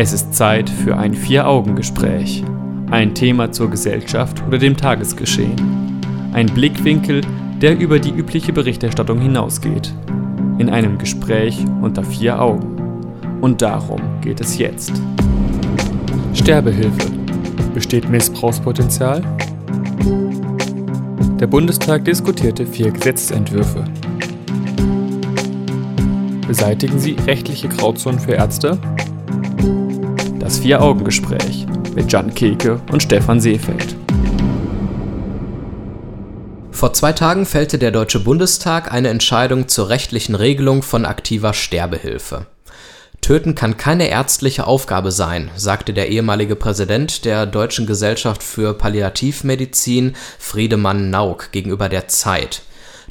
Es ist Zeit für ein Vier-Augen-Gespräch. Ein Thema zur Gesellschaft oder dem Tagesgeschehen. Ein Blickwinkel, der über die übliche Berichterstattung hinausgeht. In einem Gespräch unter vier Augen. Und darum geht es jetzt. Sterbehilfe. Besteht Missbrauchspotenzial? Der Bundestag diskutierte vier Gesetzentwürfe. Beseitigen sie rechtliche Grauzonen für Ärzte? Das Vier-Augen-Gespräch mit Jan Keke und Stefan Seefeld. Vor zwei Tagen fällte der Deutsche Bundestag eine Entscheidung zur rechtlichen Regelung von aktiver Sterbehilfe. Töten kann keine ärztliche Aufgabe sein, sagte der ehemalige Präsident der Deutschen Gesellschaft für Palliativmedizin Friedemann Nauk gegenüber der Zeit.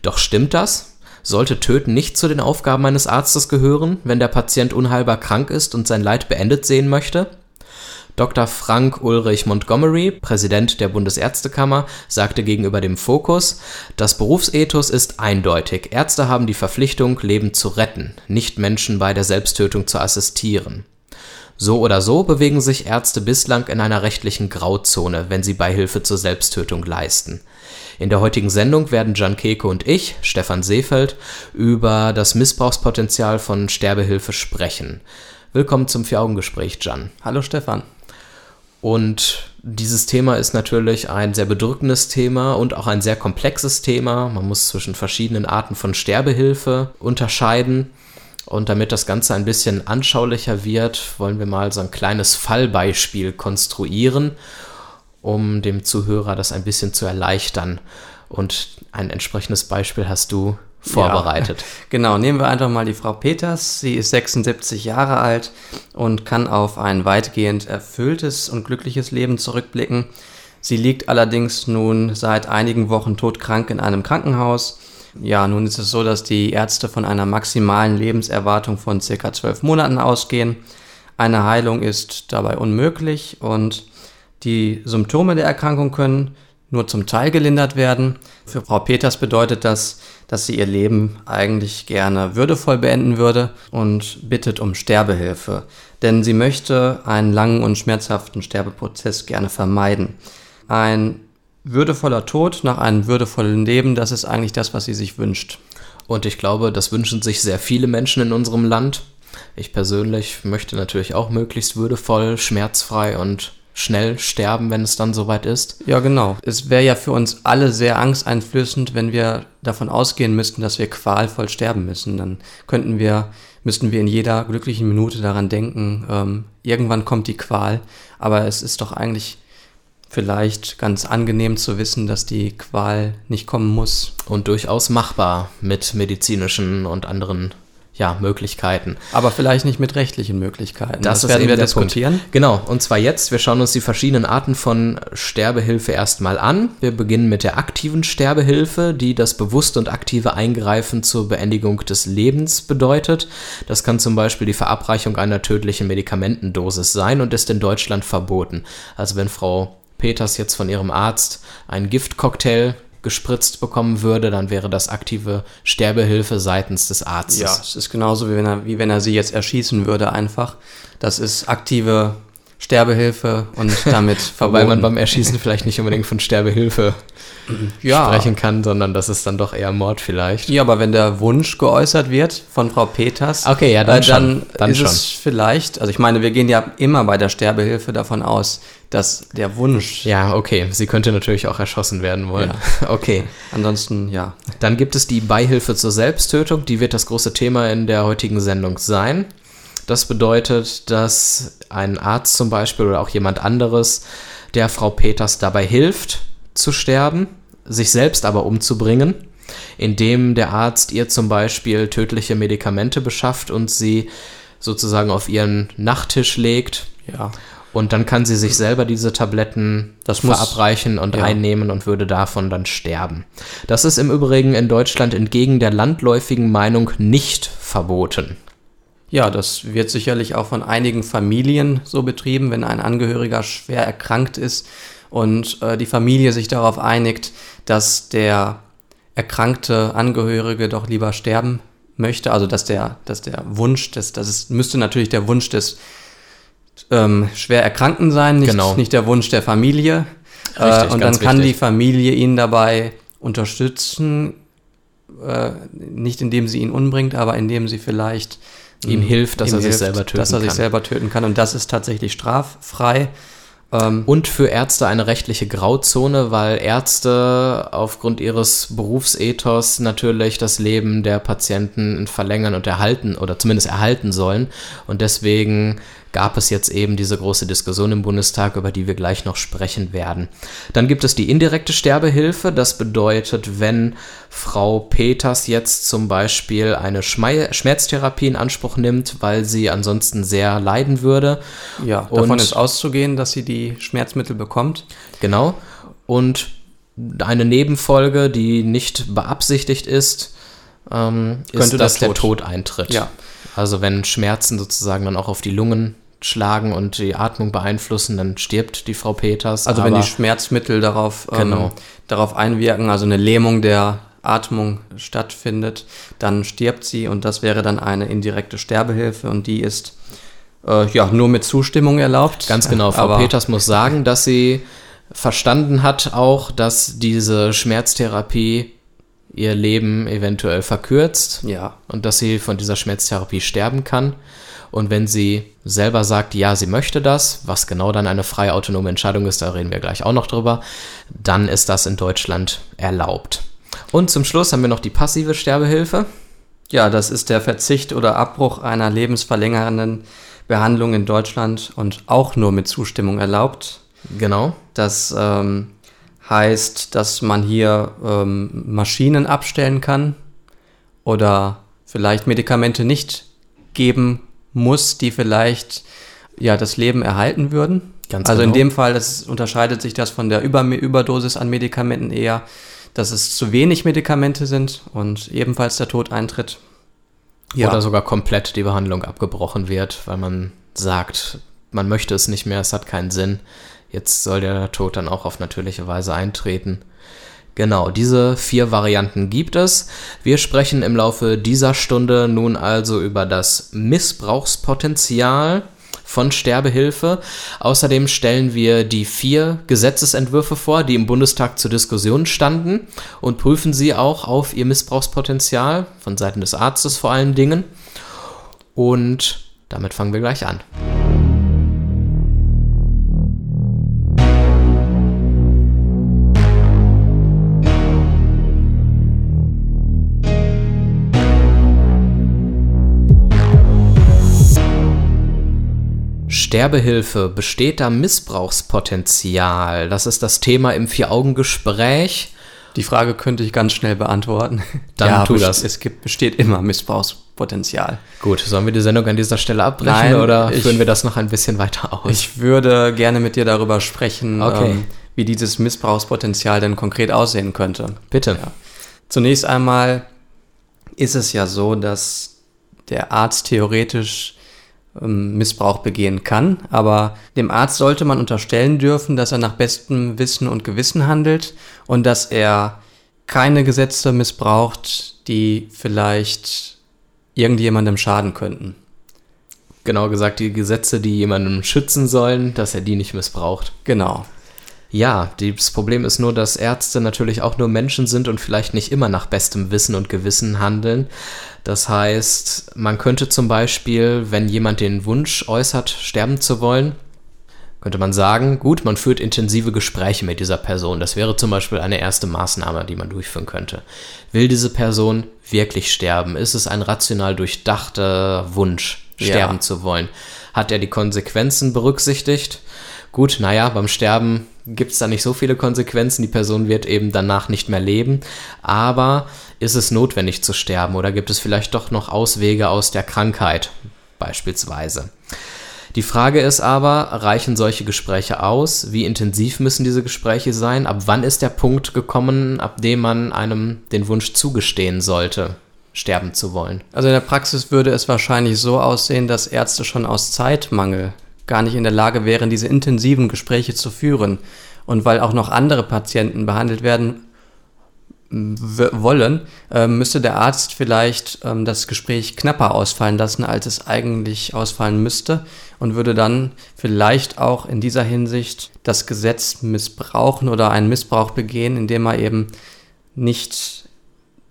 Doch stimmt das? Sollte Töten nicht zu den Aufgaben eines Arztes gehören, wenn der Patient unheilbar krank ist und sein Leid beendet sehen möchte? Dr. Frank Ulrich Montgomery, Präsident der Bundesärztekammer, sagte gegenüber dem Fokus, das Berufsethos ist eindeutig. Ärzte haben die Verpflichtung, Leben zu retten, nicht Menschen bei der Selbsttötung zu assistieren. So oder so bewegen sich Ärzte bislang in einer rechtlichen Grauzone, wenn sie Beihilfe zur Selbsttötung leisten. In der heutigen Sendung werden Jan Keke und ich, Stefan Seefeld, über das Missbrauchspotenzial von Sterbehilfe sprechen. Willkommen zum Vier-Augen-Gespräch, Jan. Hallo Stefan. Und dieses Thema ist natürlich ein sehr bedrückendes Thema und auch ein sehr komplexes Thema. Man muss zwischen verschiedenen Arten von Sterbehilfe unterscheiden. Und damit das Ganze ein bisschen anschaulicher wird, wollen wir mal so ein kleines Fallbeispiel konstruieren um dem Zuhörer das ein bisschen zu erleichtern. Und ein entsprechendes Beispiel hast du vorbereitet. Ja, genau, nehmen wir einfach mal die Frau Peters. Sie ist 76 Jahre alt und kann auf ein weitgehend erfülltes und glückliches Leben zurückblicken. Sie liegt allerdings nun seit einigen Wochen todkrank in einem Krankenhaus. Ja, nun ist es so, dass die Ärzte von einer maximalen Lebenserwartung von circa zwölf Monaten ausgehen. Eine Heilung ist dabei unmöglich und die Symptome der Erkrankung können nur zum Teil gelindert werden. Für Frau Peters bedeutet das, dass sie ihr Leben eigentlich gerne würdevoll beenden würde und bittet um Sterbehilfe. Denn sie möchte einen langen und schmerzhaften Sterbeprozess gerne vermeiden. Ein würdevoller Tod nach einem würdevollen Leben, das ist eigentlich das, was sie sich wünscht. Und ich glaube, das wünschen sich sehr viele Menschen in unserem Land. Ich persönlich möchte natürlich auch möglichst würdevoll, schmerzfrei und schnell sterben, wenn es dann soweit ist. Ja, genau. Es wäre ja für uns alle sehr angsteinflößend, wenn wir davon ausgehen müssten, dass wir qualvoll sterben müssen. Dann könnten wir, müssten wir in jeder glücklichen Minute daran denken, ähm, irgendwann kommt die Qual. Aber es ist doch eigentlich vielleicht ganz angenehm zu wissen, dass die Qual nicht kommen muss. Und durchaus machbar mit medizinischen und anderen ja, Möglichkeiten. Aber vielleicht nicht mit rechtlichen Möglichkeiten. Das, das werden wir diskutieren. Punkt. Genau, und zwar jetzt. Wir schauen uns die verschiedenen Arten von Sterbehilfe erstmal an. Wir beginnen mit der aktiven Sterbehilfe, die das bewusste und aktive Eingreifen zur Beendigung des Lebens bedeutet. Das kann zum Beispiel die Verabreichung einer tödlichen Medikamentendosis sein und ist in Deutschland verboten. Also wenn Frau Peters jetzt von ihrem Arzt einen Giftcocktail gespritzt bekommen würde, dann wäre das aktive Sterbehilfe seitens des Arztes. Ja, es ist genauso wie wenn er, wie wenn er sie jetzt erschießen würde einfach. Das ist aktive Sterbehilfe und damit. Wobei man beim Erschießen vielleicht nicht unbedingt von Sterbehilfe ja. sprechen kann, sondern das ist dann doch eher Mord vielleicht. Ja, aber wenn der Wunsch geäußert wird von Frau Peters, okay, ja, dann, äh, dann, dann ist schon. es vielleicht, also ich meine, wir gehen ja immer bei der Sterbehilfe davon aus, dass der Wunsch. Ja, okay, sie könnte natürlich auch erschossen werden wollen. Ja. Okay. Ansonsten, ja. Dann gibt es die Beihilfe zur Selbsttötung, die wird das große Thema in der heutigen Sendung sein. Das bedeutet, dass ein Arzt zum Beispiel oder auch jemand anderes der Frau Peters dabei hilft, zu sterben, sich selbst aber umzubringen, indem der Arzt ihr zum Beispiel tödliche Medikamente beschafft und sie sozusagen auf ihren Nachttisch legt. Ja. Und dann kann sie sich selber diese Tabletten das verabreichen und ja. einnehmen und würde davon dann sterben. Das ist im Übrigen in Deutschland entgegen der landläufigen Meinung nicht verboten. Ja, das wird sicherlich auch von einigen Familien so betrieben, wenn ein Angehöriger schwer erkrankt ist und äh, die Familie sich darauf einigt, dass der erkrankte Angehörige doch lieber sterben möchte, also dass der, dass der Wunsch, des, das ist, müsste natürlich der Wunsch des ähm, schwer erkranken sein, nicht, Genau. nicht der Wunsch der Familie. Richtig, äh, und dann kann wichtig. die Familie ihn dabei unterstützen, äh, nicht indem sie ihn umbringt, aber indem sie vielleicht Ihm hilft, dass ihm er sich selber töten dass er sich kann. selber töten kann. Und das ist tatsächlich straffrei. Ähm, Und für Ärzte eine rechtliche Grauzone, weil Ärzte aufgrund ihres Berufsethos natürlich das Leben der Patienten verlängern und erhalten oder zumindest erhalten sollen. Und deswegen gab es jetzt eben diese große Diskussion im Bundestag, über die wir gleich noch sprechen werden. Dann gibt es die indirekte Sterbehilfe. Das bedeutet, wenn Frau Peters jetzt zum Beispiel eine Schmerztherapie in Anspruch nimmt, weil sie ansonsten sehr leiden würde, ja, davon Und- ist auszugehen, dass sie die Schmerzmittel bekommt. Genau. Und eine Nebenfolge, die nicht beabsichtigt ist, ähm, ist, Könnte dass der der Tod. Tod eintritt. Ja. Also wenn Schmerzen sozusagen dann auch auf die Lungen schlagen und die Atmung beeinflussen, dann stirbt die Frau Peters. Also wenn die Schmerzmittel darauf, Genau. ähm, darauf einwirken, also eine Lähmung der Atmung stattfindet, dann stirbt sie und das wäre dann eine indirekte Sterbehilfe und die ist äh, ja nur mit Zustimmung erlaubt. Ganz genau. Frau Aber Peters muss sagen, dass sie verstanden hat auch, dass diese Schmerztherapie ihr Leben eventuell verkürzt. Ja, und dass sie von dieser Schmerztherapie sterben kann. Und wenn sie selber sagt, ja, sie möchte das, was genau dann eine freie autonome Entscheidung ist, da reden wir gleich auch noch drüber, dann ist das in Deutschland erlaubt. Und zum Schluss haben wir noch die passive Sterbehilfe. ja, das ist der Verzicht oder Abbruch einer lebensverlängernden Behandlung in Deutschland und auch nur mit Zustimmung erlaubt. Genau. Das ähm, heißt, dass man hier ähm, Maschinen abstellen kann oder vielleicht Medikamente nicht geben muss, die vielleicht ja das Leben erhalten würden. Ganz also in genau. dem Fall, das unterscheidet sich das von der Über Überdosis an Medikamenten eher, dass es zu wenig Medikamente sind und ebenfalls der Tod eintritt. Oder sogar komplett die Behandlung abgebrochen wird, weil man sagt, man möchte es nicht mehr, es hat keinen Sinn. Jetzt soll der Tod dann auch auf natürliche Weise eintreten. Genau, diese vier Varianten gibt es. Wir sprechen im Laufe dieser Stunde nun also über das Missbrauchspotenzial von Sterbehilfe. Außerdem stellen wir die vier Gesetzesentwürfe vor, die im Bundestag zur Diskussion standen und prüfen sie auch auf ihr Missbrauchspotenzial von Seiten des Arztes vor allen Dingen. Und damit fangen wir gleich an. Sterbehilfe, besteht da Missbrauchspotenzial? Das ist das Thema im Vier-Augen-Gespräch. Die Frage könnte ich ganz schnell beantworten. Dann tu best- das. Es gibt, besteht immer Missbrauchspotenzial. Gut, sollen wir die Sendung an dieser Stelle abbrechen Nein, oder ich- führen wir das noch ein bisschen weiter aus? Ich würde gerne mit dir darüber sprechen, Okay. ähm, wie dieses Missbrauchspotenzial denn konkret aussehen könnte. Bitte. Ja. Zunächst einmal ist es ja so, dass der Arzt theoretisch Missbrauch begehen kann, aber dem Arzt sollte man unterstellen dürfen, dass er nach bestem Wissen und Gewissen handelt und dass er keine Gesetze missbraucht, die vielleicht irgendjemandem schaden könnten. Genau gesagt, die Gesetze, die jemandem schützen sollen, dass er die nicht missbraucht. Genau. Ja, das Problem ist nur, dass Ärzte natürlich auch nur Menschen sind und vielleicht nicht immer nach bestem Wissen und Gewissen handeln. Das heißt, man könnte zum Beispiel, wenn jemand den Wunsch äußert, sterben zu wollen, könnte man sagen, gut, man führt intensive Gespräche mit dieser Person. Das wäre zum Beispiel eine erste Maßnahme, die man durchführen könnte. Will diese Person wirklich sterben? Ist es ein rational durchdachter Wunsch, Ja. sterben zu wollen? Hat er die Konsequenzen berücksichtigt? Gut, naja, beim Sterben gibt es da nicht so viele Konsequenzen. Die Person wird eben danach nicht mehr leben. Aber ist es notwendig zu sterben oder gibt es vielleicht doch noch Auswege aus der Krankheit beispielsweise? Die Frage ist aber, reichen solche Gespräche aus? Wie intensiv müssen diese Gespräche sein? Ab wann ist der Punkt gekommen, ab dem man einem den Wunsch zugestehen sollte, sterben zu wollen? Also in der Praxis würde es wahrscheinlich so aussehen, dass Ärzte schon aus Zeitmangel gar nicht in der Lage wären, diese intensiven Gespräche zu führen. Und weil auch noch andere Patienten behandelt werden wollen, äh, müsste der Arzt vielleicht ähm, das Gespräch knapper ausfallen lassen, als es eigentlich ausfallen müsste und würde dann vielleicht auch in dieser Hinsicht das Gesetz missbrauchen oder einen Missbrauch begehen, indem er eben nicht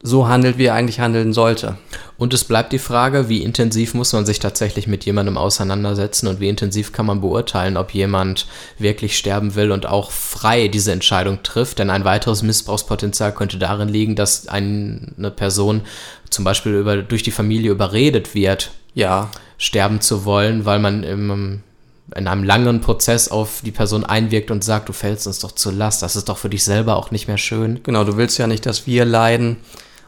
so handelt, wie er eigentlich handeln sollte. Und es bleibt die Frage, wie intensiv muss man sich tatsächlich mit jemandem auseinandersetzen und wie intensiv kann man beurteilen, ob jemand wirklich sterben will und auch frei diese Entscheidung trifft. Denn ein weiteres Missbrauchspotenzial könnte darin liegen, dass eine Person zum Beispiel über, durch die Familie überredet wird, ja. sterben zu wollen, weil man im, in einem langen Prozess auf die Person einwirkt und sagt, du fällst uns doch zur Last, das ist doch für dich selber auch nicht mehr schön. Genau, du willst ja nicht, dass wir leiden.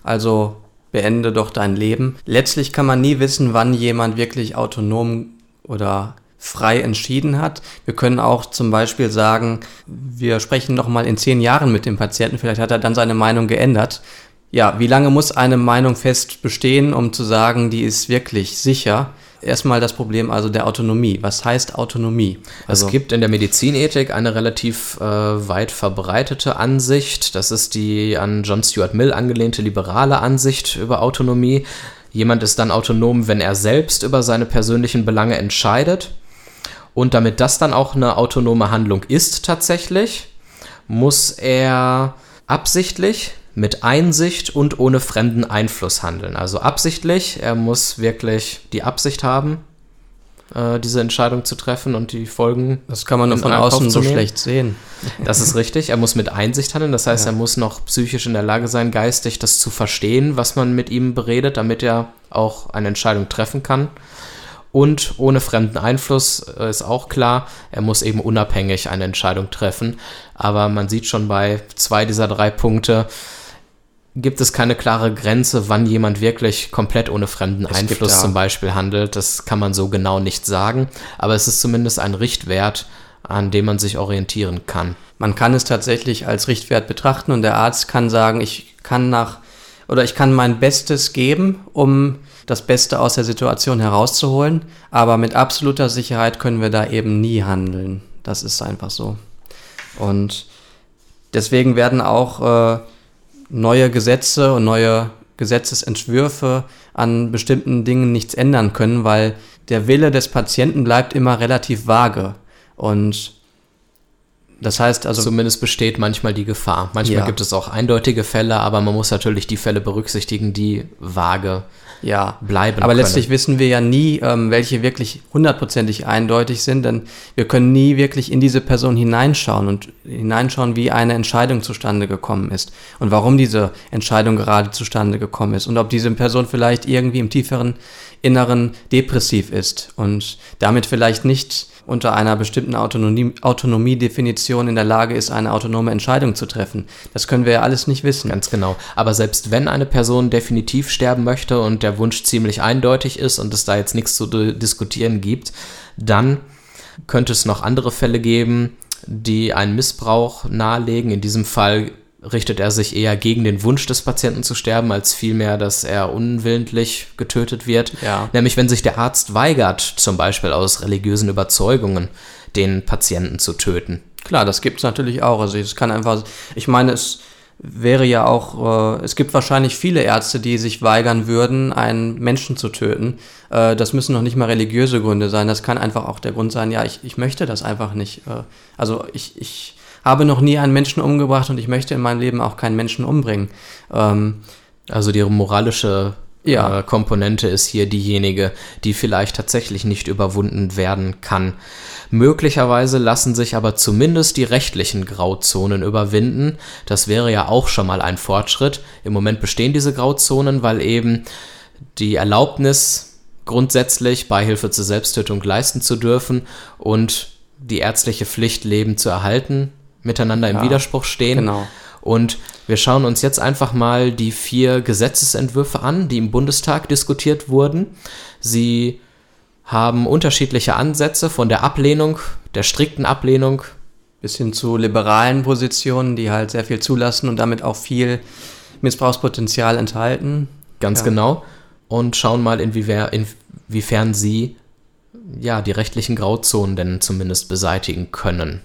Also beende doch dein Leben. Letztlich kann man nie wissen, wann jemand wirklich autonom oder frei entschieden hat. Wir können auch zum Beispiel sagen, wir sprechen noch mal in zehn Jahren mit dem Patienten, vielleicht hat er dann seine Meinung geändert. Ja, wie lange muss eine Meinung fest bestehen, um zu sagen, die ist wirklich sicher? Erstmal das Problem also der Autonomie. Was heißt Autonomie? Also es gibt in der Medizinethik eine relativ äh, weit verbreitete Ansicht. Das ist die an John Stuart Mill angelehnte liberale Ansicht über Autonomie. Jemand ist dann autonom, wenn er selbst über seine persönlichen Belange entscheidet. Und damit das dann auch eine autonome Handlung ist tatsächlich, muss er absichtlich mit Einsicht und ohne fremden Einfluss handeln. Also absichtlich, er muss wirklich die Absicht haben, äh, diese Entscheidung zu treffen und die Folgen. Das kann man nur von außen so schlecht sehen. Das ist richtig. Er muss mit Einsicht handeln. Das heißt, ja. er muss noch psychisch in der Lage sein, geistig das zu verstehen, was man mit ihm beredet, damit er auch eine Entscheidung treffen kann. Und ohne fremden Einfluss äh, ist auch klar, er muss eben unabhängig eine Entscheidung treffen. Aber man sieht schon bei zwei dieser drei Punkte, gibt es keine klare Grenze, wann jemand wirklich komplett ohne fremden es Einfluss gibt, ja. zum Beispiel handelt. Das kann man so genau nicht sagen, aber es ist zumindest ein Richtwert, an dem man sich orientieren kann. Man kann es tatsächlich als Richtwert betrachten und der Arzt kann sagen, ich kann nach oder ich kann mein Bestes geben, um das Beste aus der Situation herauszuholen, aber mit absoluter Sicherheit können wir da eben nie handeln. Das ist einfach so. Und deswegen werden auch äh, neue Gesetze und neue Gesetzesentwürfe an bestimmten Dingen nichts ändern können, weil der Wille des Patienten bleibt immer relativ vage. Und das heißt also. Zumindest besteht manchmal die Gefahr. Manchmal ja. gibt es auch eindeutige Fälle, aber man muss natürlich die Fälle berücksichtigen, die vage ja. bleiben. Aber können. letztlich wissen wir ja nie, ähm, welche wirklich hundertprozentig eindeutig sind, denn wir können nie wirklich in diese Person hineinschauen und hineinschauen, wie eine Entscheidung zustande gekommen ist und warum diese Entscheidung gerade zustande gekommen ist und ob diese Person vielleicht irgendwie im tieferen Inneren depressiv ist und damit vielleicht nicht unter einer bestimmten Autonomie, Autonomiedefinition in der Lage ist, eine autonome Entscheidung zu treffen. Das können wir ja alles nicht wissen. Ganz genau. Aber selbst wenn eine Person definitiv sterben möchte und der Wunsch ziemlich eindeutig ist und es da jetzt nichts zu diskutieren gibt, dann könnte es noch andere Fälle geben, die einen Missbrauch nahelegen. In diesem Fall richtet er sich eher gegen den Wunsch des Patienten zu sterben, als vielmehr, dass er unwillentlich getötet wird. Ja. Nämlich wenn sich der Arzt weigert, zum Beispiel aus religiösen Überzeugungen, den Patienten zu töten. Klar, das gibt es natürlich auch. Also es kann einfach, ich meine, es wäre ja auch, äh, es gibt wahrscheinlich viele Ärzte, die sich weigern würden, einen Menschen zu töten. Äh, das müssen noch nicht mal religiöse Gründe sein. Das kann einfach auch der Grund sein, ja, ich, ich möchte das einfach nicht. Äh, also ich, ich habe noch nie einen Menschen umgebracht und ich möchte in meinem Leben auch keinen Menschen umbringen. Ähm, also die moralische ja. äh, Komponente ist hier diejenige, die vielleicht tatsächlich nicht überwunden werden kann. Möglicherweise lassen sich aber zumindest die rechtlichen Grauzonen überwinden. Das wäre ja auch schon mal ein Fortschritt. Im Moment bestehen diese Grauzonen, weil eben die Erlaubnis grundsätzlich Beihilfe zur Selbsttötung leisten zu dürfen und die ärztliche Pflicht, Leben zu erhalten, miteinander im Widerspruch stehen. Genau. Und wir schauen uns jetzt einfach mal die vier Gesetzesentwürfe an, die im Bundestag diskutiert wurden. Sie haben unterschiedliche Ansätze von der Ablehnung, der strikten Ablehnung. Bis hin zu liberalen Positionen, die halt sehr viel zulassen und damit auch viel Missbrauchspotenzial enthalten. Ganz ja. genau. Und schauen mal, inwiefern, inwiefern sie ja, die rechtlichen Grauzonen denn zumindest beseitigen können.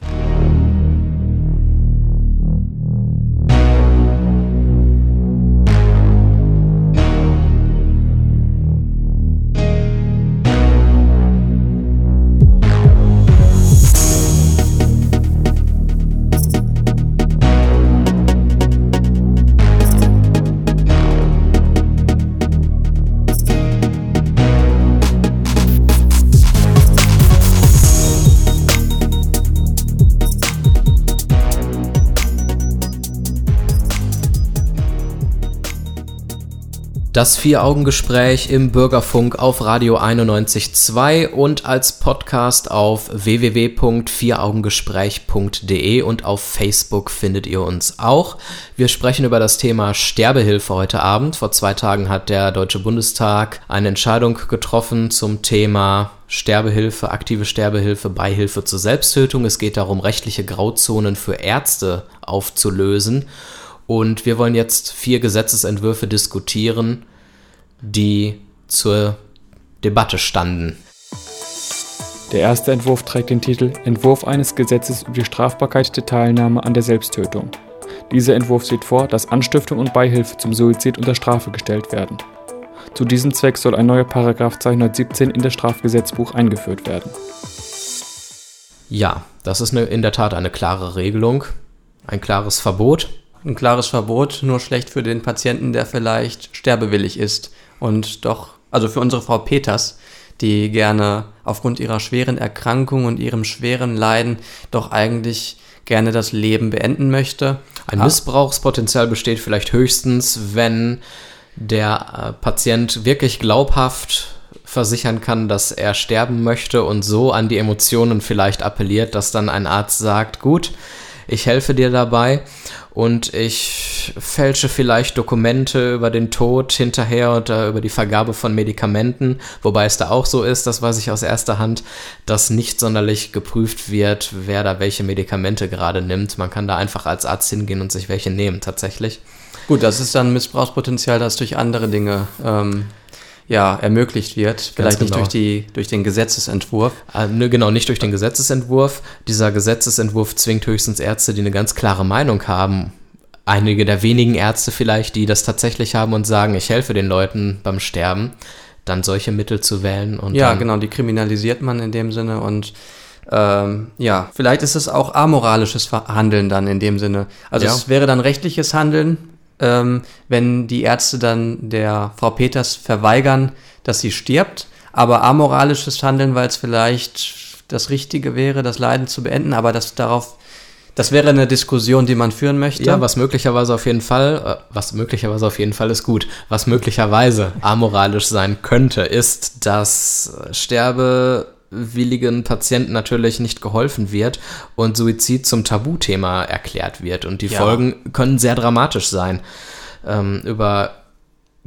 Das Vier-Augen-Gespräch im Bürgerfunk auf Radio 91.2 und als Podcast auf www.vieraugengespräch.de und auf Facebook findet ihr uns auch. Wir sprechen über das Thema Sterbehilfe heute Abend. Vor zwei Tagen hat der Deutsche Bundestag eine Entscheidung getroffen zum Thema Sterbehilfe, aktive Sterbehilfe, Beihilfe zur Selbsttötung. Es geht darum, rechtliche Grauzonen für Ärzte aufzulösen. Und wir wollen jetzt vier Gesetzesentwürfe diskutieren, die zur Debatte standen. Der erste Entwurf trägt den Titel Entwurf eines Gesetzes über die Strafbarkeit der Teilnahme an der Selbsttötung. Dieser Entwurf sieht vor, dass Anstiftung und Beihilfe zum Suizid unter Strafe gestellt werden. Zu diesem Zweck soll ein neuer Paragraph 217 in das Strafgesetzbuch eingeführt werden. Ja, das ist eine, in der Tat eine klare Regelung, ein klares Verbot ein klares Verbot, nur schlecht für den Patienten, der vielleicht sterbewillig ist und doch, also für unsere Frau Peters, die gerne aufgrund ihrer schweren Erkrankung und ihrem schweren Leiden doch eigentlich gerne das Leben beenden möchte. Ein Missbrauchspotenzial besteht vielleicht höchstens, wenn der äh, Patient wirklich glaubhaft versichern kann, dass er sterben möchte und so an die Emotionen vielleicht appelliert, dass dann ein Arzt sagt, gut, ich helfe dir dabei und ich fälsche vielleicht Dokumente über den Tod hinterher oder über die Vergabe von Medikamenten, wobei es da auch so ist, das weiß ich aus erster Hand, dass nicht sonderlich geprüft wird, wer da welche Medikamente gerade nimmt. Man kann da einfach als Arzt hingehen und sich welche nehmen, tatsächlich. Gut, das ist dann Missbrauchspotenzial, das durch andere Dinge ähm, ja, ermöglicht wird. Vielleicht genau. nicht durch, die, durch den Gesetzesentwurf. Äh, ne, genau, nicht durch den Gesetzesentwurf. Dieser Gesetzesentwurf zwingt höchstens Ärzte, die eine ganz klare Meinung haben. Einige der wenigen Ärzte vielleicht, die das tatsächlich haben und sagen, ich helfe den Leuten beim Sterben, dann solche Mittel zu wählen. Und ja, genau, die kriminalisiert man in dem Sinne und ähm, ja, vielleicht ist es auch amoralisches Handeln dann in dem Sinne. Also ja. es wäre dann rechtliches Handeln, ähm, wenn die Ärzte dann der Frau Peters verweigern, dass sie stirbt, aber amoralisches Handeln, weil es vielleicht das Richtige wäre, das Leiden zu beenden, aber das darauf das wäre eine Diskussion, die man führen möchte. Ja, was möglicherweise auf jeden Fall, äh, was möglicherweise auf jeden Fall ist gut. Was möglicherweise amoralisch sein könnte, ist, dass Sterbe willigen Patienten natürlich nicht geholfen wird und Suizid zum Tabuthema erklärt wird. Und die ja. Folgen können sehr dramatisch sein. Ähm, über,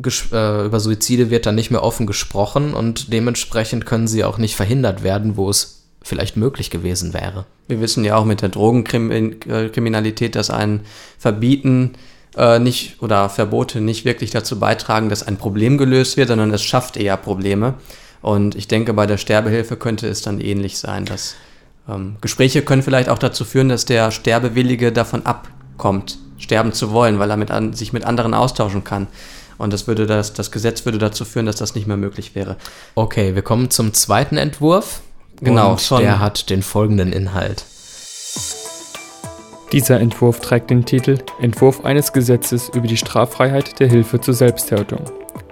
äh, über Suizide wird dann nicht mehr offen gesprochen und dementsprechend können sie auch nicht verhindert werden, wo es vielleicht möglich gewesen wäre. Wir wissen ja auch mit der Drogenkriminalität, dass ein Verbieten äh, nicht oder Verbote nicht wirklich dazu beitragen, dass ein Problem gelöst wird, sondern es schafft eher Probleme. Und ich denke, bei der Sterbehilfe könnte es dann ähnlich sein, dass ähm, Gespräche können vielleicht auch dazu führen, dass der Sterbewillige davon abkommt, sterben zu wollen, weil er mit an, sich mit anderen austauschen kann. Und das würde das, das Gesetz würde dazu führen, dass das nicht mehr möglich wäre. Okay, wir kommen zum zweiten Entwurf. Genau, und schon. der hat den folgenden Inhalt. Dieser Entwurf trägt den Titel Entwurf eines Gesetzes über die Straffreiheit der Hilfe zur Selbsttötung.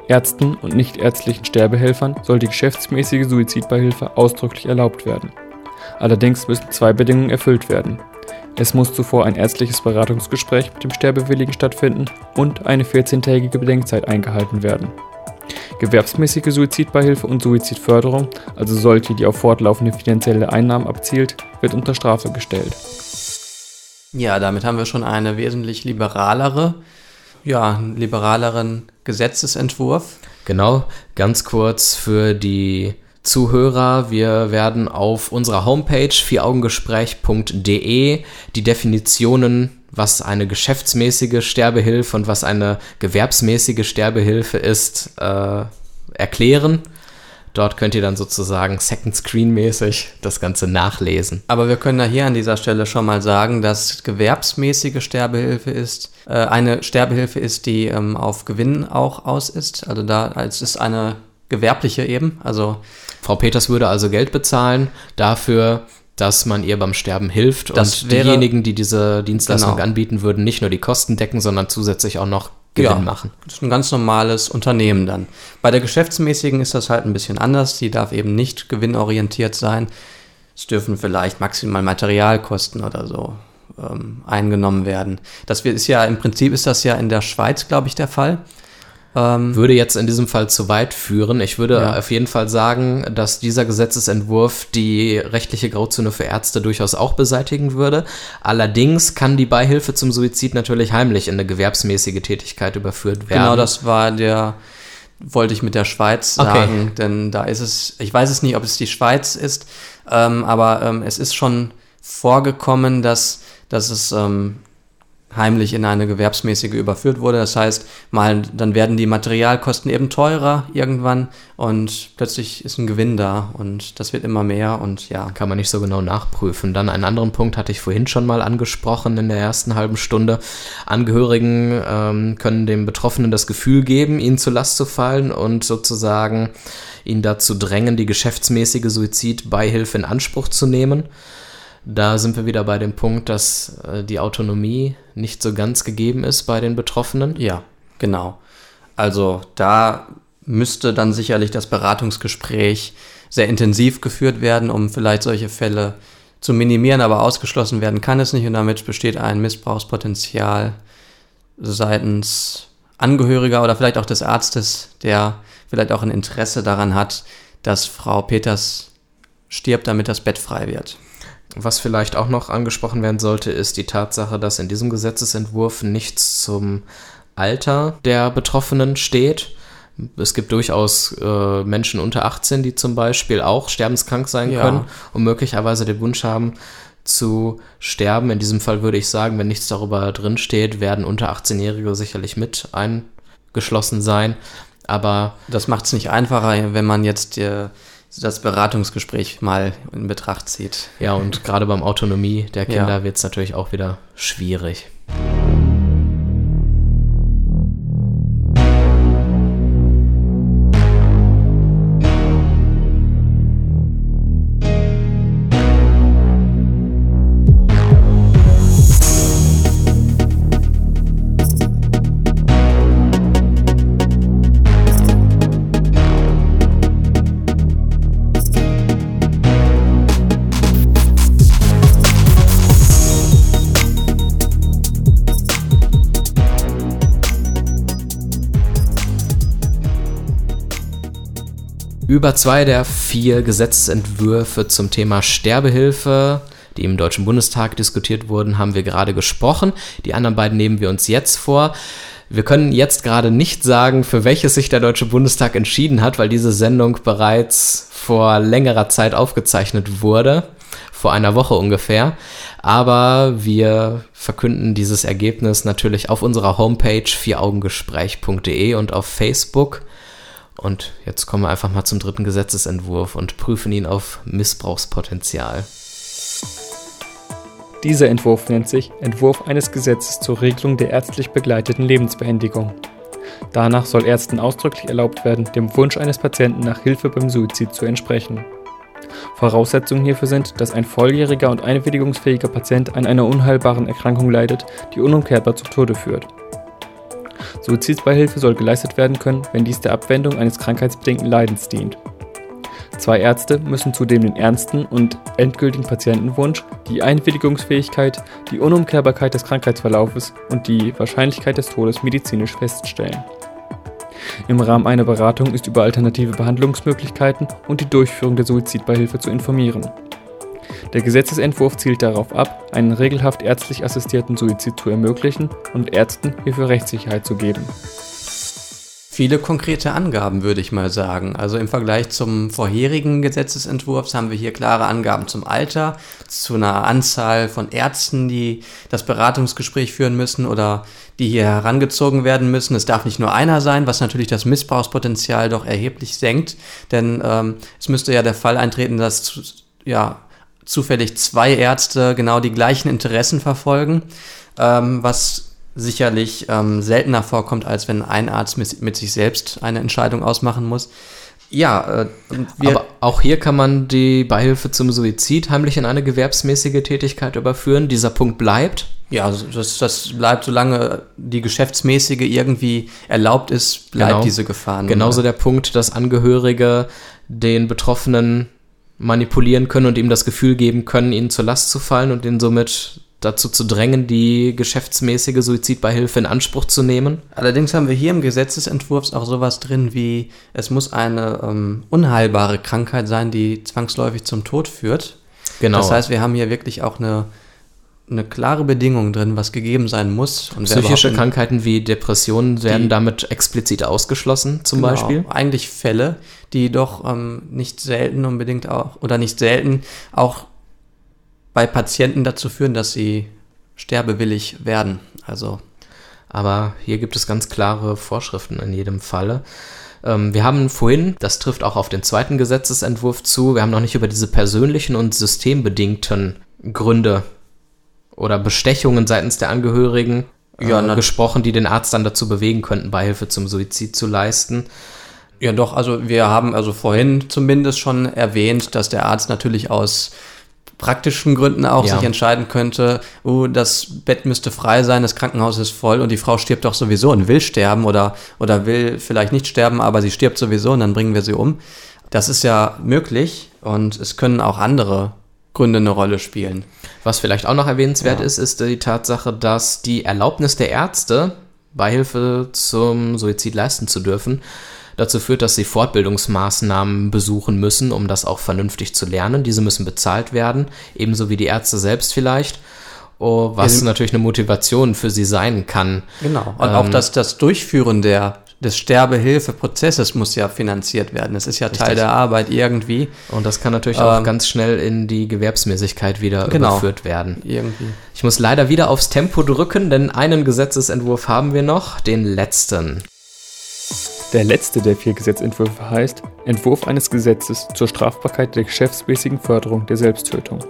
Ärzten und nichtärztlichen Sterbehelfern soll die geschäftsmäßige Suizidbeihilfe ausdrücklich erlaubt werden. Allerdings müssen zwei Bedingungen erfüllt werden. Es muss zuvor ein ärztliches Beratungsgespräch mit dem Sterbewilligen stattfinden und eine 14-tägige Bedenkzeit eingehalten werden. Gewerbsmäßige Suizidbeihilfe und Suizidförderung, also solche, die auf fortlaufende finanzielle Einnahmen abzielt, wird unter Strafe gestellt. Ja, damit haben wir schon eine wesentlich liberalere ja, liberaleren Gesetzesentwurf. Genau, ganz kurz für die Zuhörer, wir werden auf unserer Homepage vieraugengespräch.de die Definitionen, was eine geschäftsmäßige Sterbehilfe und was eine gewerbsmäßige Sterbehilfe ist, äh, erklären. Dort könnt ihr dann sozusagen Second Screen mäßig das Ganze nachlesen. Aber wir können da hier an dieser Stelle schon mal sagen, dass gewerbsmäßige Sterbehilfe ist, äh, eine Sterbehilfe ist, die ähm, auf Gewinn auch aus ist. Also da, es ist eine gewerbliche eben. Also Frau Peters würde also Geld bezahlen dafür, dass man ihr beim Sterben hilft das und diejenigen, die diese Dienstleistung genau. anbieten würden, nicht nur die Kosten decken, sondern zusätzlich auch noch Gewinn ja, machen. Das ist ein ganz normales Unternehmen dann. Bei der geschäftsmäßigen ist das halt ein bisschen anders. Die darf eben nicht gewinnorientiert sein. Es dürfen vielleicht maximal Materialkosten oder so ähm, eingenommen werden. Das ist ja im Prinzip ist das ja in der Schweiz, glaube ich, der Fall. Ähm, würde jetzt in diesem Fall zu weit führen. Ich würde ja. auf jeden Fall sagen, dass dieser Gesetzesentwurf die rechtliche Grauzone für Ärzte durchaus auch beseitigen würde. Allerdings kann die Beihilfe zum Suizid natürlich heimlich in eine gewerbsmäßige Tätigkeit überführt werden. Genau, das war der wollte ich mit der Schweiz sagen, okay. denn da ist es, ich weiß es nicht, ob es die Schweiz ist, ähm, aber ähm, es ist schon vorgekommen, dass, dass es ähm, heimlich in eine gewerbsmäßige überführt wurde. Das heißt, mal, dann werden die Materialkosten eben teurer irgendwann und plötzlich ist ein Gewinn da und das wird immer mehr und ja. Kann man nicht so genau nachprüfen. Dann einen anderen Punkt hatte ich vorhin schon mal angesprochen in der ersten halben Stunde. Angehörigen ähm, können dem Betroffenen das Gefühl geben, ihnen zur Last zu fallen und sozusagen ihn dazu drängen, die geschäftsmäßige Suizidbeihilfe in Anspruch zu nehmen. Da sind wir wieder bei dem Punkt, dass äh, die Autonomie nicht so ganz gegeben ist bei den Betroffenen. Ja, genau. Also da müsste dann sicherlich das Beratungsgespräch sehr intensiv geführt werden, um vielleicht solche Fälle zu minimieren, aber ausgeschlossen werden kann es nicht und damit besteht ein Missbrauchspotenzial seitens Angehöriger oder vielleicht auch des Arztes, der vielleicht auch ein Interesse daran hat, dass Frau Peters stirbt, damit das Bett frei wird. Was vielleicht auch noch angesprochen werden sollte, ist die Tatsache, dass in diesem Gesetzesentwurf nichts zum Alter der Betroffenen steht. Es gibt durchaus äh, Menschen unter 18, die zum Beispiel auch sterbenskrank sein ja. können und möglicherweise den Wunsch haben, zu sterben. In diesem Fall würde ich sagen, wenn nichts darüber drin steht, werden unter 18-Jährige sicherlich mit eingeschlossen sein. Aber das macht es nicht einfacher, wenn man jetzt äh, das Beratungsgespräch mal in Betracht zieht. Ja, und gerade beim Autonomie der Kinder ja. wird es natürlich auch wieder schwierig. Über zwei der vier Gesetzentwürfe zum Thema Sterbehilfe, die im Deutschen Bundestag diskutiert wurden, haben wir gerade gesprochen. Die anderen beiden nehmen wir uns jetzt vor. Wir können jetzt gerade nicht sagen, für welches sich der Deutsche Bundestag entschieden hat, weil diese Sendung bereits vor längerer Zeit aufgezeichnet wurde, vor einer Woche ungefähr. Aber wir verkünden dieses Ergebnis natürlich auf unserer Homepage vieraugengespräch.de und auf Facebook. Und jetzt kommen wir einfach mal zum dritten Gesetzesentwurf und prüfen ihn auf Missbrauchspotenzial. Dieser Entwurf nennt sich Entwurf eines Gesetzes zur Regelung der ärztlich begleiteten Lebensbeendigung. Danach soll Ärzten ausdrücklich erlaubt werden, dem Wunsch eines Patienten nach Hilfe beim Suizid zu entsprechen. Voraussetzungen hierfür sind, dass ein volljähriger und einwilligungsfähiger Patient an einer unheilbaren Erkrankung leidet, die unumkehrbar zum Tode führt. Suizidbeihilfe soll geleistet werden können, wenn dies der Abwendung eines krankheitsbedingten Leidens dient. Zwei Ärzte müssen zudem den ernsten und endgültigen Patientenwunsch, die Einwilligungsfähigkeit, die Unumkehrbarkeit des Krankheitsverlaufes und die Wahrscheinlichkeit des Todes medizinisch feststellen. Im Rahmen einer Beratung ist über alternative Behandlungsmöglichkeiten und die Durchführung der Suizidbeihilfe zu informieren. Der Gesetzesentwurf zielt darauf ab, einen regelhaft ärztlich assistierten Suizid zu ermöglichen und Ärzten hierfür Rechtssicherheit zu geben. Viele konkrete Angaben, würde ich mal sagen. Also im Vergleich zum vorherigen Gesetzesentwurf haben wir hier klare Angaben zum Alter, zu einer Anzahl von Ärzten, die das Beratungsgespräch führen müssen oder die hier herangezogen werden müssen. Es darf nicht nur einer sein, was natürlich das Missbrauchspotenzial doch erheblich senkt, denn ähm, es müsste ja der Fall eintreten, dass ja, zufällig zwei Ärzte genau die gleichen Interessen verfolgen, ähm, was sicherlich ähm, seltener vorkommt, als wenn ein Arzt mit, mit, sich selbst eine Entscheidung ausmachen muss. Ja, äh, aber auch hier kann man die Beihilfe zum Suizid heimlich in eine gewerbsmäßige Tätigkeit überführen. Dieser Punkt bleibt. Ja, also das, das bleibt, solange die geschäftsmäßige irgendwie erlaubt ist, bleibt genau. diese Gefahr. Genauso der Punkt, dass Angehörige den Betroffenen manipulieren können und ihm das Gefühl geben können, ihnen zur Last zu fallen und ihn somit dazu zu drängen, die geschäftsmäßige Suizidbeihilfe in Anspruch zu nehmen. Allerdings haben wir hier im Gesetzesentwurf auch sowas drin wie, es muss eine ähm, unheilbare Krankheit sein, die zwangsläufig zum Tod führt. Genau. Das heißt, wir haben hier wirklich auch eine, eine klare Bedingung drin, was gegeben sein muss. Und Psychische Krankheiten wie Depressionen werden damit explizit ausgeschlossen, zum genau, Beispiel. Eigentlich Fälle, die doch ähm, nicht selten unbedingt auch, oder nicht selten auch bei Patienten dazu führen, dass sie sterbewillig werden. Also. Aber hier gibt es ganz klare Vorschriften in jedem Falle. Ähm, wir haben vorhin, das trifft auch auf den zweiten Gesetzesentwurf zu, wir haben noch nicht über diese persönlichen und systembedingten Gründe oder Bestechungen seitens der Angehörigen äh, ja, gesprochen, die den Arzt dann dazu bewegen könnten, Beihilfe zum Suizid zu leisten. Ja, doch, also wir haben also vorhin zumindest schon erwähnt, dass der Arzt natürlich aus praktischen Gründen auch ja. sich entscheiden könnte, oh, das Bett müsste frei sein, das Krankenhaus ist voll und die Frau stirbt doch sowieso und will sterben oder, oder will vielleicht nicht sterben, aber sie stirbt sowieso und dann bringen wir sie um. Das ist ja möglich und es können auch andere Gründe eine Rolle spielen. Was vielleicht auch noch erwähnenswert ja. ist, ist die Tatsache, dass die Erlaubnis der Ärzte, Beihilfe zum Suizid leisten zu dürfen, dazu führt, dass sie Fortbildungsmaßnahmen besuchen müssen, um das auch vernünftig zu lernen. Diese müssen bezahlt werden, ebenso wie die Ärzte selbst vielleicht. Oh, was ja, natürlich eine Motivation für sie sein kann. Genau. Und ähm, auch das, das Durchführen der, des Sterbehilfeprozesses muss ja finanziert werden. Es ist ja Teil der Arbeit irgendwie. Und das kann natürlich ähm, auch ganz schnell in die Gewerbsmäßigkeit wieder genau, überführt werden. Irgendwie. Ich muss leider wieder aufs Tempo drücken, denn einen Gesetzesentwurf haben wir noch, den letzten. Der letzte der vier Gesetzentwürfe heißt Entwurf eines Gesetzes zur Strafbarkeit der geschäftsmäßigen Förderung der Selbsttötung.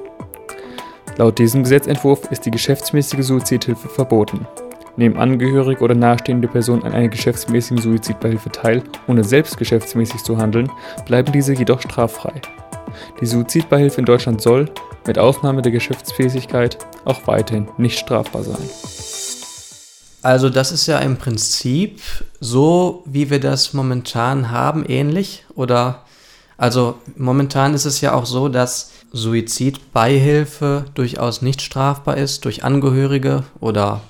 Laut diesem Gesetzentwurf ist die geschäftsmäßige Suizidhilfe verboten. Nehmen Angehörige oder nahestehende Personen an einer geschäftsmäßigen Suizidbeihilfe teil, ohne selbst geschäftsmäßig zu handeln, bleiben diese jedoch straffrei. Die Suizidbeihilfe in Deutschland soll, mit Ausnahme der Geschäftsfähigkeit, auch weiterhin nicht strafbar sein. Also das ist ja im Prinzip so, wie wir das momentan haben, ähnlich. Oder also momentan ist es ja auch so, dass Suizidbeihilfe durchaus nicht strafbar ist durch Angehörige oder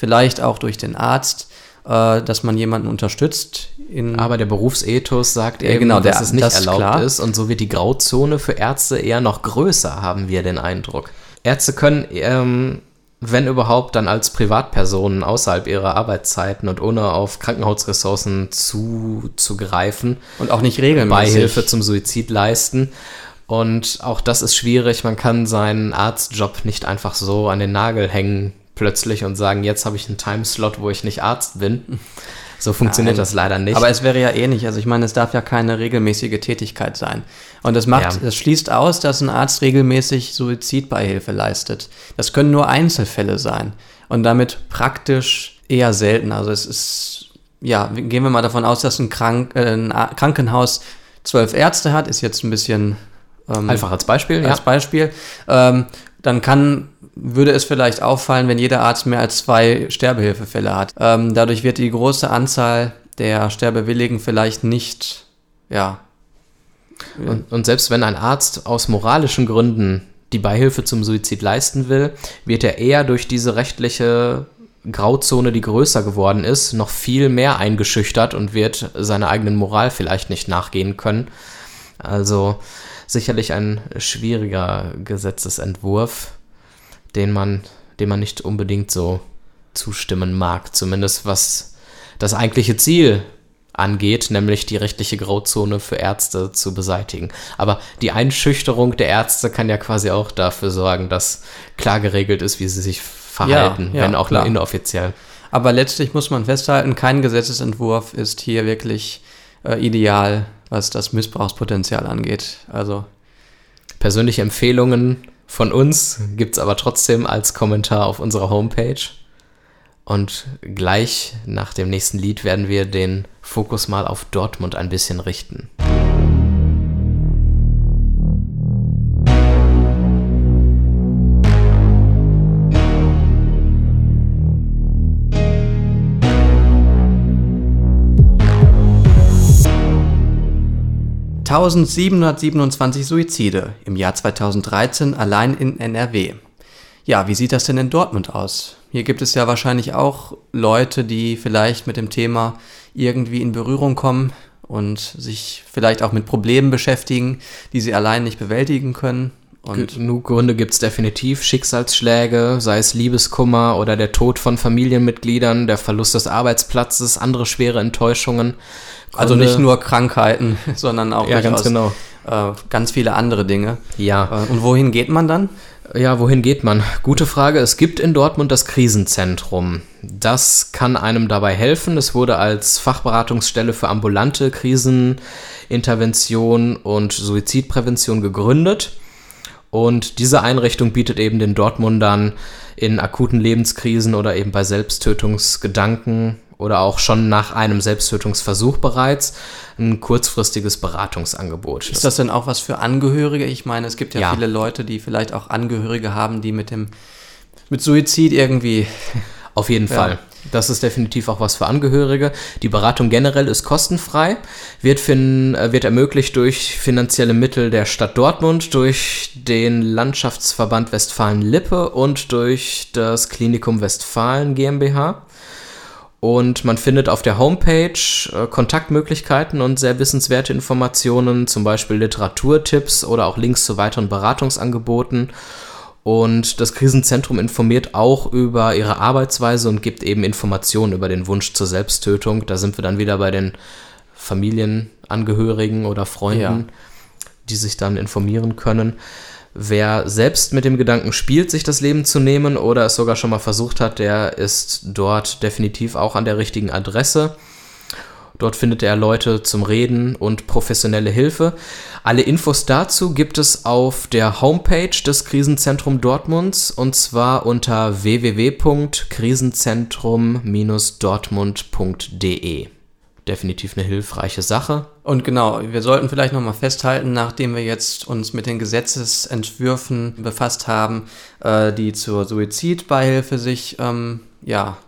vielleicht auch durch den Arzt, äh, dass man jemanden unterstützt. Aber der Berufsethos sagt eben, genau, dass der, es nicht das erlaubt klar. ist und so wird die Grauzone für Ärzte eher noch größer, haben wir den Eindruck. Ärzte können ähm, wenn überhaupt, dann als Privatpersonen außerhalb ihrer Arbeitszeiten und ohne auf Krankenhausressourcen zuzugreifen. Und auch nicht regelmäßig. Beihilfe zum Suizid leisten. Und auch das ist schwierig. Man kann seinen Arztjob nicht einfach so an den Nagel hängen plötzlich und sagen, jetzt habe ich einen Timeslot, wo ich nicht Arzt bin. So funktioniert Nein. das leider nicht. Aber es wäre ja ähnlich. Also ich meine, es darf ja keine regelmäßige Tätigkeit sein. Und das macht, ja. das schließt aus, dass ein Arzt regelmäßig Suizidbeihilfe leistet. Das können nur Einzelfälle sein. Und damit praktisch eher selten. Also es ist, ja, gehen wir mal davon aus, dass ein, Krank, äh, ein Krankenhaus zwölf Ärzte hat, ist jetzt ein bisschen ähm, einfach als Beispiel. Als ja. Beispiel. Ähm, dann kann würde es vielleicht auffallen, wenn jeder Arzt mehr als zwei Sterbehilfefälle hat. Ähm, dadurch wird die große Anzahl der Sterbewilligen vielleicht nicht, ja. Und, und selbst wenn ein Arzt aus moralischen Gründen die Beihilfe zum Suizid leisten will, wird er eher durch diese rechtliche Grauzone, die größer geworden ist, noch viel mehr eingeschüchtert und wird seiner eigenen Moral vielleicht nicht nachgehen können. Also sicherlich ein schwieriger Gesetzesentwurf den man, dem man nicht unbedingt so zustimmen mag. Zumindest was das eigentliche Ziel angeht, nämlich die rechtliche Grauzone für Ärzte zu beseitigen. Aber die Einschüchterung der Ärzte kann ja quasi auch dafür sorgen, dass klar geregelt ist, wie sie sich verhalten, ja, ja, wenn auch klar. nur inoffiziell. Aber letztlich muss man festhalten, kein Gesetzesentwurf ist hier wirklich äh, ideal, was das Missbrauchspotenzial angeht. Also persönliche Empfehlungen von uns gibt es aber trotzdem als Kommentar auf unserer Homepage. Und gleich nach dem nächsten Lied werden wir den Fokus mal auf Dortmund ein bisschen richten. 1727 Suizide im Jahr 2013 allein in NRW. ja, wie sieht das denn in Dortmund aus? Hier gibt es ja wahrscheinlich auch Leute, die vielleicht mit dem Thema irgendwie in Berührung kommen und sich vielleicht auch mit Problemen beschäftigen, die sie allein nicht bewältigen können. Und Genug Gründe gibt es definitiv. Schicksalsschläge, sei es Liebeskummer oder der Tod von Familienmitgliedern, der Verlust des Arbeitsplatzes, andere schwere Enttäuschungen. Gründe. Also nicht nur Krankheiten, sondern auch ja, ganz, genau. Äh, ganz viele andere Dinge. Ja. Äh, und wohin geht man dann? Ja, wohin geht man? Gute Frage. Es gibt in Dortmund das Krisenzentrum. Das kann einem dabei helfen. Es wurde als Fachberatungsstelle für ambulante Krisenintervention und Suizidprävention gegründet. Und diese Einrichtung bietet eben den Dortmundern in akuten Lebenskrisen oder eben bei Selbsttötungsgedanken oder auch schon nach einem Selbsttötungsversuch bereits ein kurzfristiges Beratungsangebot. Ist das denn auch was für Angehörige? Ich meine, es gibt ja, ja. viele Leute, die vielleicht auch Angehörige haben, die mit dem mit Suizid irgendwie. Auf jeden ja. Fall. Das ist definitiv auch was für Angehörige. Die Beratung generell ist kostenfrei, wird, fin äh, wird ermöglicht durch finanzielle Mittel der Stadt Dortmund, durch den Landschaftsverband Westfalen-Lippe und durch das Klinikum Westfalen GmbH. Und man findet auf der Homepage äh, Kontaktmöglichkeiten und sehr wissenswerte Informationen, zum Beispiel Literaturtipps oder auch Links zu weiteren Beratungsangeboten. Und das Krisenzentrum informiert auch über ihre Arbeitsweise und gibt eben Informationen über den Wunsch zur Selbsttötung. Da sind wir dann wieder bei den Familienangehörigen oder Freunden, ja. die sich dann informieren können. Wer selbst mit dem Gedanken spielt, sich das Leben zu nehmen oder es sogar schon mal versucht hat, der ist dort definitiv auch an der richtigen Adresse. Dort findet er Leute zum Reden und professionelle Hilfe. Alle Infos dazu gibt es auf der Homepage des Krisenzentrum Dortmunds und zwar unter www.krisenzentrum-dortmund.de. Definitiv eine hilfreiche Sache. Und genau, wir sollten vielleicht nochmal festhalten, nachdem wir jetzt uns mit den Gesetzesentwürfen befasst haben, äh, die zur Suizidbeihilfe sich ähm, ja,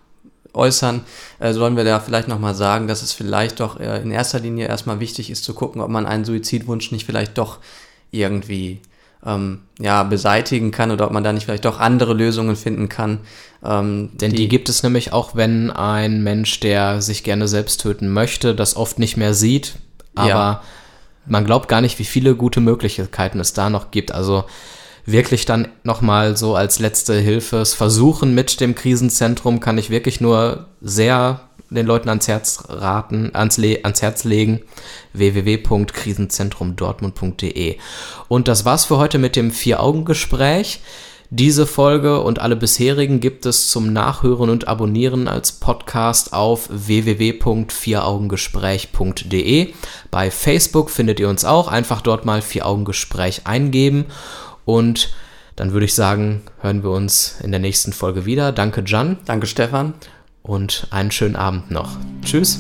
äußern, äh, sollen wir da vielleicht nochmal sagen, dass es vielleicht doch äh, in erster Linie erstmal wichtig ist zu gucken, ob man einen Suizidwunsch nicht vielleicht doch irgendwie ähm, ja, beseitigen kann oder ob man da nicht vielleicht doch andere Lösungen finden kann. Ähm, Denn die, die, gibt es nämlich auch, wenn ein Mensch, der sich gerne selbst töten möchte, das oft nicht mehr sieht, aber ja. man glaubt gar nicht, wie viele gute Möglichkeiten es da noch gibt. Also wirklich dann nochmal so als letzte Hilfe versuchen mit dem Krisenzentrum kann ich wirklich nur sehr den Leuten ans Herz raten, ans, ans Herz legen, www.krisenzentrumdortmund.de. Und das war's für heute mit dem Vier-Augen-Gespräch. Diese Folge und alle bisherigen gibt es zum Nachhören und Abonnieren als Podcast auf www.vieraugengespräch.de. Bei Facebook findet ihr uns auch. Einfach dort mal Vier-Augen-Gespräch eingeben. Und dann würde ich sagen, hören wir uns in der nächsten Folge wieder. Danke, Jan. Danke, Stefan. Und einen schönen Abend noch. Tschüss.